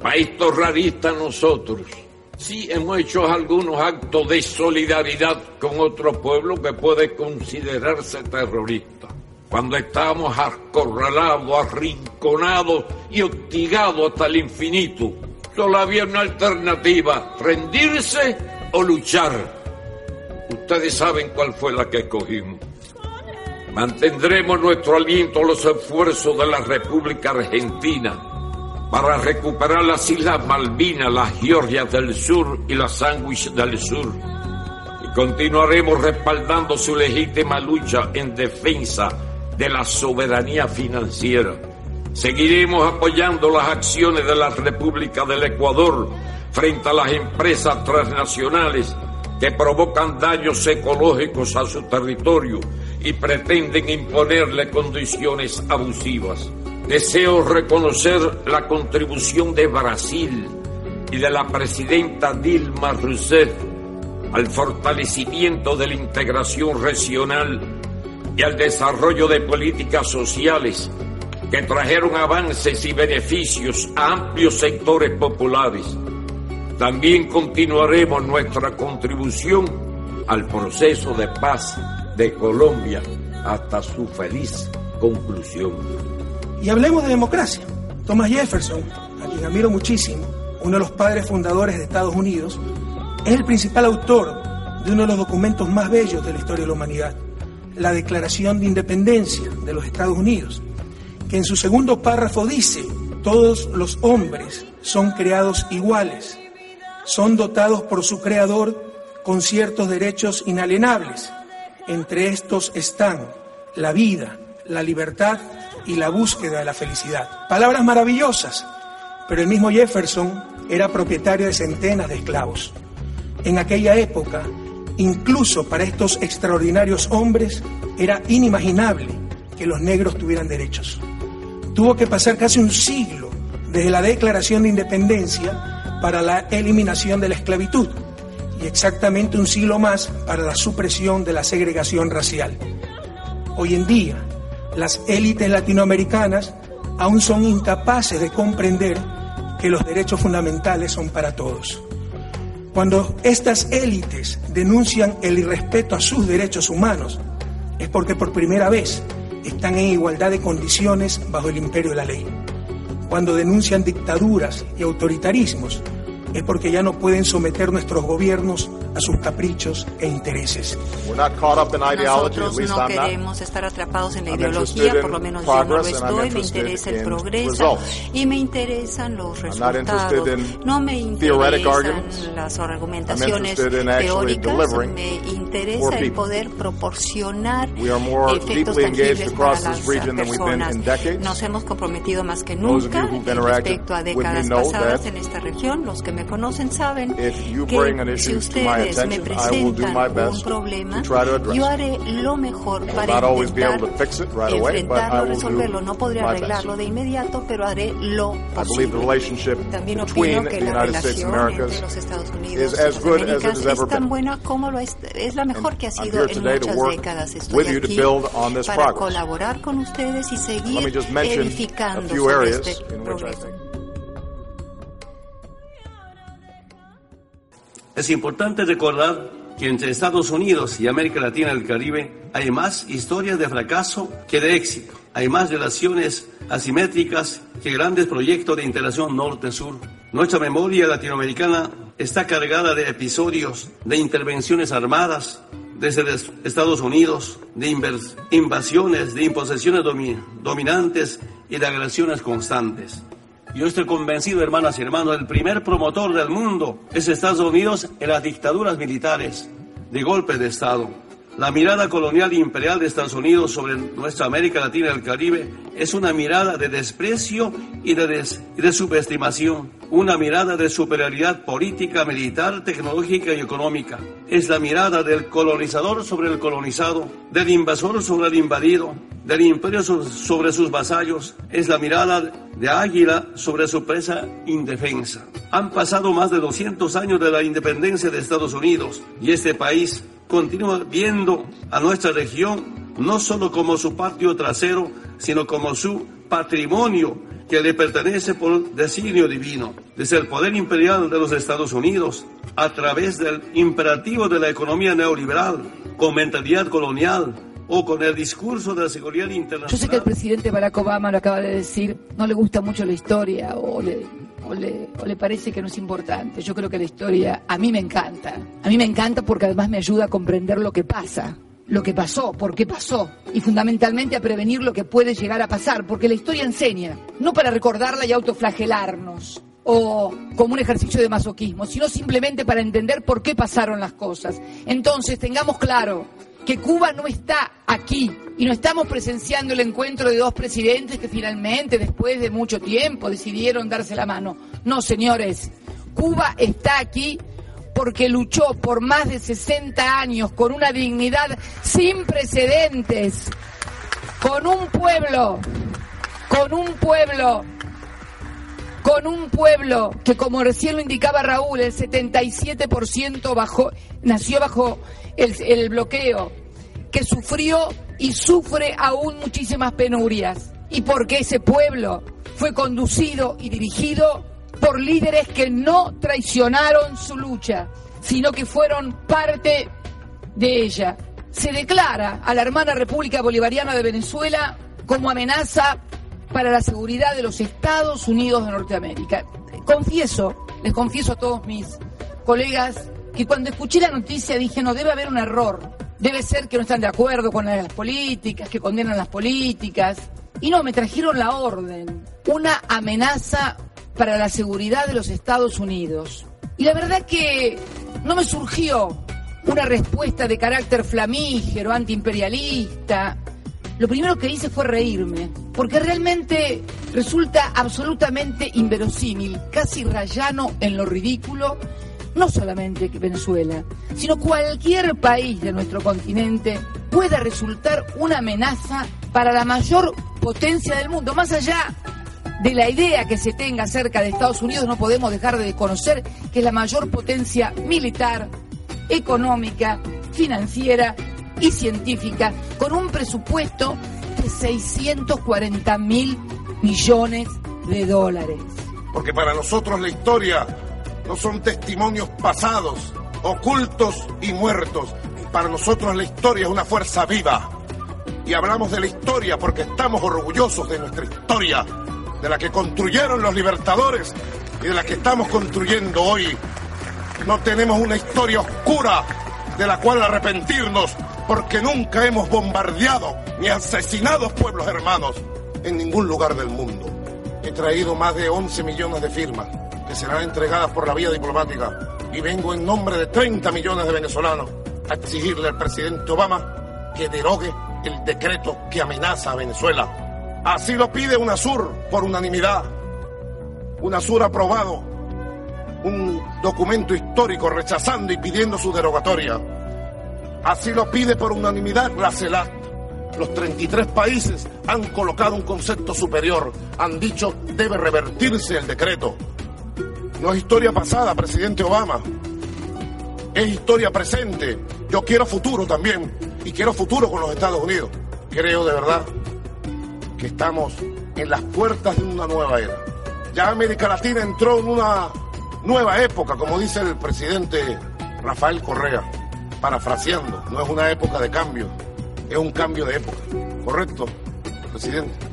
país torrarista nosotros, sí hemos hecho algunos actos de solidaridad con otro pueblo que puede considerarse terrorista. Cuando estábamos acorralados, arrinconados y hostigados hasta el infinito, solo había una alternativa, rendirse o luchar. Ustedes saben cuál fue la que escogimos. Mantendremos nuestro aliento a los esfuerzos de la República Argentina para recuperar las Islas Malvinas, las Georgias del Sur y las Sandwich del Sur. Y continuaremos respaldando su legítima lucha en defensa de la soberanía financiera. Seguiremos apoyando las acciones de la República del Ecuador frente a las empresas transnacionales que provocan daños ecológicos a su territorio y pretenden imponerle condiciones abusivas. Deseo reconocer la contribución de Brasil y de la presidenta Dilma Rousseff al fortalecimiento de la integración regional y al desarrollo de políticas sociales que trajeron avances y beneficios a amplios sectores populares. También continuaremos nuestra contribución al proceso de paz de Colombia hasta su feliz conclusión. Y hablemos de democracia. Thomas Jefferson, a quien admiro muchísimo, uno de los padres fundadores de Estados Unidos, es el principal autor de uno de los documentos más bellos de la historia de la humanidad, la Declaración de Independencia de los Estados Unidos, que en su segundo párrafo dice, todos los hombres son creados iguales, son dotados por su creador con ciertos derechos inalienables. Entre estos están la vida, la libertad y la búsqueda de la felicidad. Palabras maravillosas, pero el mismo Jefferson era propietario de centenas de esclavos. En aquella época, incluso para estos extraordinarios hombres, era inimaginable que los negros tuvieran derechos. Tuvo que pasar casi un siglo desde la Declaración de Independencia para la eliminación de la esclavitud y exactamente un siglo más para la supresión de la segregación racial. Hoy en día, las élites latinoamericanas aún son incapaces de comprender que los derechos fundamentales son para todos. Cuando estas élites denuncian el irrespeto a sus derechos humanos, es porque por primera vez están en igualdad de condiciones bajo el imperio de la ley. Cuando denuncian dictaduras y autoritarismos, es porque ya no pueden someter nuestros gobiernos a sus caprichos e intereses. Nosotros no queremos estar atrapados en la ideología, por lo menos yo no lo estoy, me interesa el progreso y me interesan los resultados. No me interesan las argumentaciones teóricas, me interesa el poder proporcionar efectos tangibles para las personas. Nos hemos comprometido más que nunca respecto a décadas pasadas en esta región. Los que me conocen saben que si ustedes me presentan un problema, yo haré lo mejor para intentar enfrentarlo, resolverlo. No podré arreglarlo de inmediato, pero haré lo posible. También opino que la relación entre los Estados Unidos y las Américas es tan buena como lo es, es la mejor que ha sido en muchas décadas. Estoy aquí para colaborar con ustedes y seguir edificando sobre este progreso. Es importante recordar que entre Estados Unidos y América Latina y el Caribe hay más historias de fracaso que de éxito. Hay más relaciones asimétricas que grandes proyectos de integración norte-sur. Nuestra memoria latinoamericana está cargada de episodios de intervenciones armadas desde Estados Unidos, de invasiones, de imposiciones dominantes y de agresiones constantes. Yo estoy convencido, hermanas y hermanos, el primer promotor del mundo es Estados Unidos en las dictaduras militares de golpe de Estado. La mirada colonial e imperial de Estados Unidos sobre nuestra América Latina y el Caribe es una mirada de desprecio y de, de, subestimación, una mirada de superioridad política, militar, tecnológica y económica. Es la mirada del colonizador sobre el colonizado, del invasor sobre el invadido, del imperio sobre sus vasallos. Es la mirada de águila sobre su presa indefensa. Han pasado más de 200 años de la independencia de Estados Unidos y este país continúa viendo a nuestra región no solo como su patio trasero, sino como su patrimonio que le pertenece por designio divino, desde el poder imperial de los Estados Unidos, a través del imperativo de la economía neoliberal, con mentalidad colonial, o con el discurso de la seguridad internacional. Yo sé que el presidente Barack Obama lo acaba de decir, no le gusta mucho la historia o le, o le, parece que no es importante. Yo creo que la historia a mí me encanta. A mí me encanta porque además me ayuda a comprender lo que pasa lo que pasó, por qué pasó, y fundamentalmente a prevenir lo que puede llegar a pasar, porque la historia enseña, no para recordarla y autoflagelarnos, o como un ejercicio de masoquismo, sino simplemente para entender por qué pasaron las cosas. Entonces, tengamos claro que Cuba no está aquí y no estamos presenciando el encuentro de dos presidentes que finalmente, después de mucho tiempo, decidieron darse la mano. No, señores, Cuba está aquí porque luchó por más de 60 años con una dignidad sin precedentes, con un pueblo, con un pueblo, con un pueblo que como recién lo indicaba Raúl, el 77% bajó, nació bajo el bloqueo, que sufrió y sufre aún muchísimas penurias. Y porque ese pueblo fue conducido y dirigido por líderes que no traicionaron su lucha, sino que fueron parte de ella. Se declara a la hermana República Bolivariana de Venezuela como amenaza para la seguridad de los Estados Unidos de Norteamérica. Confieso, les confieso a todos mis colegas, que cuando escuché la noticia dije, no, debe haber un error. Debe ser que no están de acuerdo con las políticas, que condenan las políticas. Y no, me trajeron la orden. Una amenaza para la seguridad de los Estados Unidos. Y la verdad que no me surgió una respuesta de carácter flamígero, antiimperialista. Lo primero que hice fue reírme, porque realmente resulta absolutamente inverosímil, casi rayano en lo ridículo, no solamente Venezuela, sino cualquier país de nuestro continente pueda resultar una amenaza para la mayor potencia del mundo, más allá de la idea que se tenga acerca de Estados Unidos, no podemos dejar de conocer que es la mayor potencia militar, económica, financiera y científica, con un presupuesto de 640 mil millones de dólares. Porque para nosotros la historia no son testimonios pasados, ocultos y muertos. Para nosotros la historia es una fuerza viva. Y hablamos de la historia porque estamos orgullosos de nuestra historia de la que construyeron los libertadores y de la que estamos construyendo hoy. No tenemos una historia oscura de la cual arrepentirnos porque nunca hemos bombardeado ni asesinado pueblos hermanos en ningún lugar del mundo. He traído más de 11 millones de firmas que serán entregadas por la vía diplomática y vengo en nombre de 30 millones de venezolanos a exigirle al presidente Obama que derogue el decreto que amenaza a Venezuela Así lo pide UNASUR por unanimidad. UNASUR aprobado un documento histórico rechazando y pidiendo su derogatoria. Así lo pide por unanimidad la CELAC. Los 33 países han colocado un concepto superior, han dicho debe revertirse el decreto. No es historia pasada, presidente Obama. Es historia presente. Yo quiero futuro también. Y quiero futuro con los Estados Unidos. Creo de verdad que estamos en las puertas de una nueva era. Ya América Latina entró en una nueva época, como dice el presidente Rafael Correa, parafraseando, no es una época de cambio, es un cambio de época. ¿Correcto, presidente?